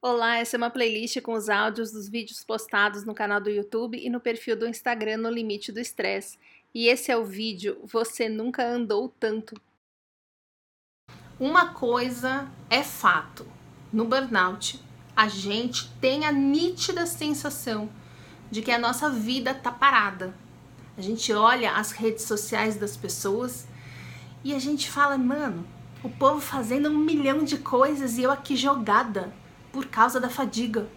Olá, essa é uma playlist com os áudios dos vídeos postados no canal do YouTube e no perfil do Instagram No Limite do Estresse. E esse é o vídeo Você Nunca Andou Tanto. Uma coisa é fato: no burnout, a gente tem a nítida sensação de que a nossa vida tá parada. A gente olha as redes sociais das pessoas e a gente fala, mano, o povo fazendo um milhão de coisas e eu aqui jogada por causa da fadiga.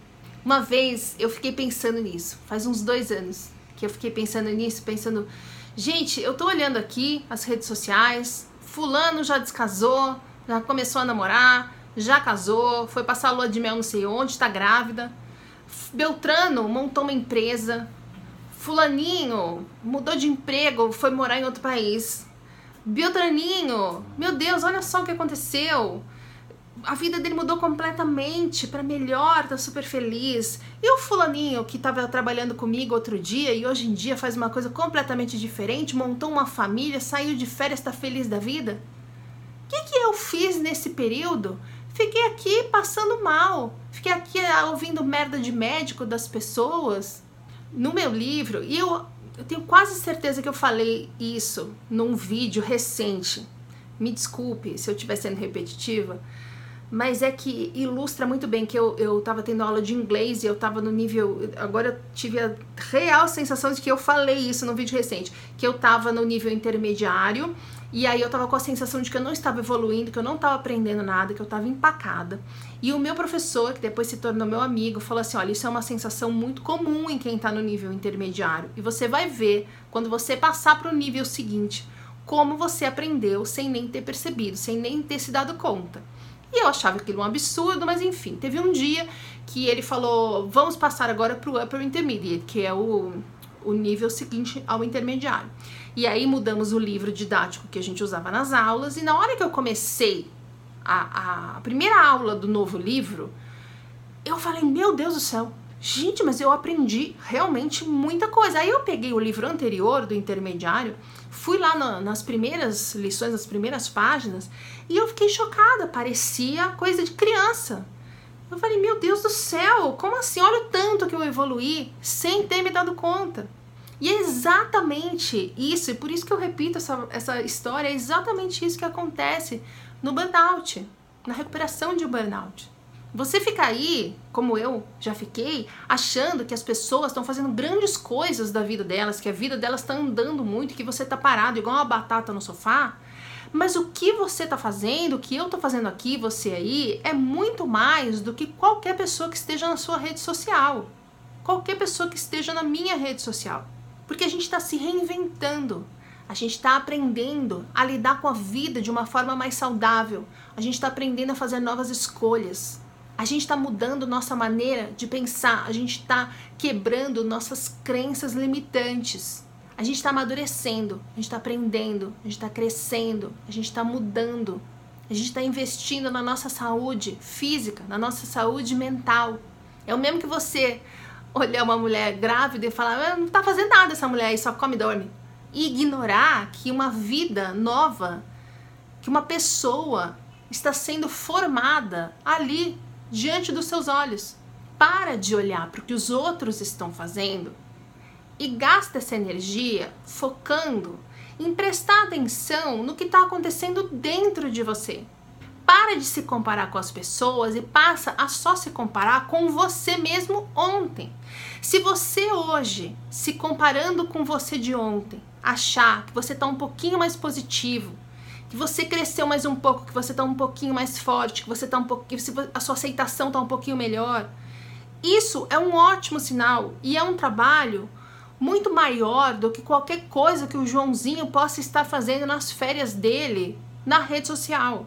Uma vez eu fiquei pensando nisso, faz uns dois anos que eu fiquei pensando nisso, pensando, gente, eu tô olhando aqui as redes sociais, fulano já descasou, já começou a namorar, já casou, foi passar a lua de mel não sei onde, tá grávida. Beltrano montou uma empresa. Fulaninho mudou de emprego, foi morar em outro país. Beltraninho, meu Deus, olha só o que aconteceu a vida dele mudou completamente para melhor, tá super feliz. E o fulaninho que estava trabalhando comigo outro dia e hoje em dia faz uma coisa completamente diferente, montou uma família, saiu de férias, está feliz da vida? O que, que eu fiz nesse período? Fiquei aqui passando mal, fiquei aqui ah, ouvindo merda de médico das pessoas. No meu livro, e eu, eu tenho quase certeza que eu falei isso num vídeo recente. Me desculpe se eu estiver sendo repetitiva mas é que ilustra muito bem que eu, eu tava tendo aula de inglês e eu tava no nível. Agora eu tive a real sensação de que eu falei isso no vídeo recente, que eu tava no nível intermediário e aí eu tava com a sensação de que eu não estava evoluindo, que eu não estava aprendendo nada, que eu estava empacada. E o meu professor, que depois se tornou meu amigo, falou assim: olha, isso é uma sensação muito comum em quem está no nível intermediário. E você vai ver quando você passar para o nível seguinte como você aprendeu sem nem ter percebido, sem nem ter se dado conta. E eu achava aquilo um absurdo, mas enfim, teve um dia que ele falou: vamos passar agora para o Upper Intermediate, que é o, o nível seguinte ao intermediário. E aí mudamos o livro didático que a gente usava nas aulas, e na hora que eu comecei a, a primeira aula do novo livro, eu falei: meu Deus do céu, gente, mas eu aprendi realmente muita coisa. Aí eu peguei o livro anterior do intermediário Fui lá no, nas primeiras lições, nas primeiras páginas, e eu fiquei chocada, parecia coisa de criança. Eu falei, meu Deus do céu, como assim? Olha o tanto que eu evoluí sem ter me dado conta. E é exatamente isso, e por isso que eu repito essa, essa história, é exatamente isso que acontece no burnout, na recuperação de burnout. Você fica aí, como eu já fiquei, achando que as pessoas estão fazendo grandes coisas da vida delas, que a vida delas está andando muito, que você está parado igual uma batata no sofá. Mas o que você está fazendo, o que eu estou fazendo aqui, você aí, é muito mais do que qualquer pessoa que esteja na sua rede social. Qualquer pessoa que esteja na minha rede social. Porque a gente está se reinventando. A gente está aprendendo a lidar com a vida de uma forma mais saudável. A gente está aprendendo a fazer novas escolhas. A gente está mudando nossa maneira de pensar, a gente está quebrando nossas crenças limitantes. A gente está amadurecendo, a gente está aprendendo, a gente está crescendo, a gente está mudando. A gente está investindo na nossa saúde física, na nossa saúde mental. É o mesmo que você olhar uma mulher grávida e falar, ah, não está fazendo nada essa mulher aí, só come e dorme. E ignorar que uma vida nova, que uma pessoa está sendo formada ali diante dos seus olhos. Para de olhar para o que os outros estão fazendo e gasta essa energia focando em prestar atenção no que está acontecendo dentro de você. Para de se comparar com as pessoas e passa a só se comparar com você mesmo ontem. Se você hoje, se comparando com você de ontem, achar que você está um pouquinho mais positivo, que você cresceu mais um pouco, que você tá um pouquinho mais forte, que você tá um pouquinho, a sua aceitação tá um pouquinho melhor. Isso é um ótimo sinal e é um trabalho muito maior do que qualquer coisa que o Joãozinho possa estar fazendo nas férias dele na rede social.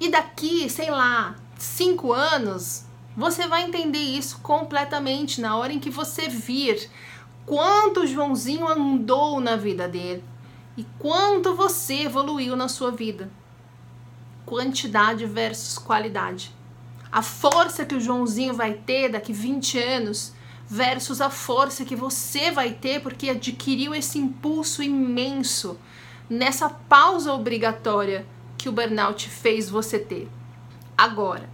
E daqui, sei lá, cinco anos, você vai entender isso completamente na hora em que você vir quanto o Joãozinho andou na vida dele e quanto você evoluiu na sua vida. Quantidade versus qualidade. A força que o Joãozinho vai ter daqui 20 anos versus a força que você vai ter porque adquiriu esse impulso imenso nessa pausa obrigatória que o burnout fez você ter. Agora,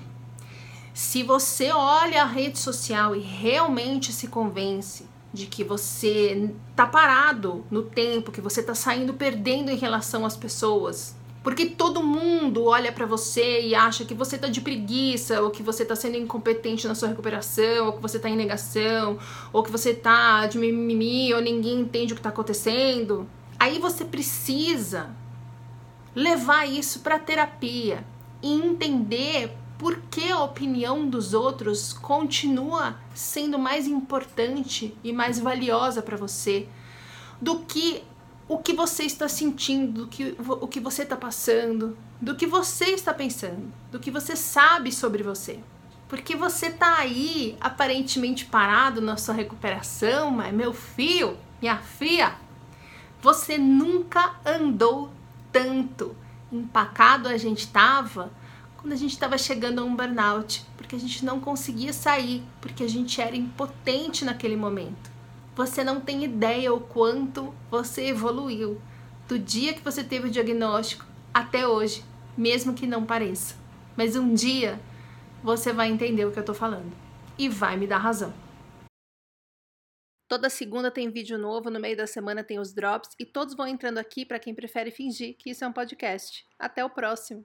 Se você olha a rede social e realmente se convence de que você tá parado no tempo, que você tá saindo perdendo em relação às pessoas, porque todo mundo olha para você e acha que você tá de preguiça, ou que você tá sendo incompetente na sua recuperação, ou que você tá em negação, ou que você tá de mimimi, ou ninguém entende o que tá acontecendo. Aí você precisa levar isso para terapia e entender por que a opinião dos outros continua sendo mais importante e mais valiosa para você do que o que você está sentindo, do que, o que você está passando, do que você está pensando, do que você sabe sobre você. Porque você tá aí aparentemente parado na sua recuperação, mas meu filho, minha filha, você nunca andou tanto. Empacado a gente tava quando a gente estava chegando a um burnout, porque a gente não conseguia sair, porque a gente era impotente naquele momento. Você não tem ideia o quanto você evoluiu do dia que você teve o diagnóstico até hoje, mesmo que não pareça. Mas um dia você vai entender o que eu tô falando e vai me dar razão. Toda segunda tem vídeo novo, no meio da semana tem os drops e todos vão entrando aqui para quem prefere fingir que isso é um podcast. Até o próximo.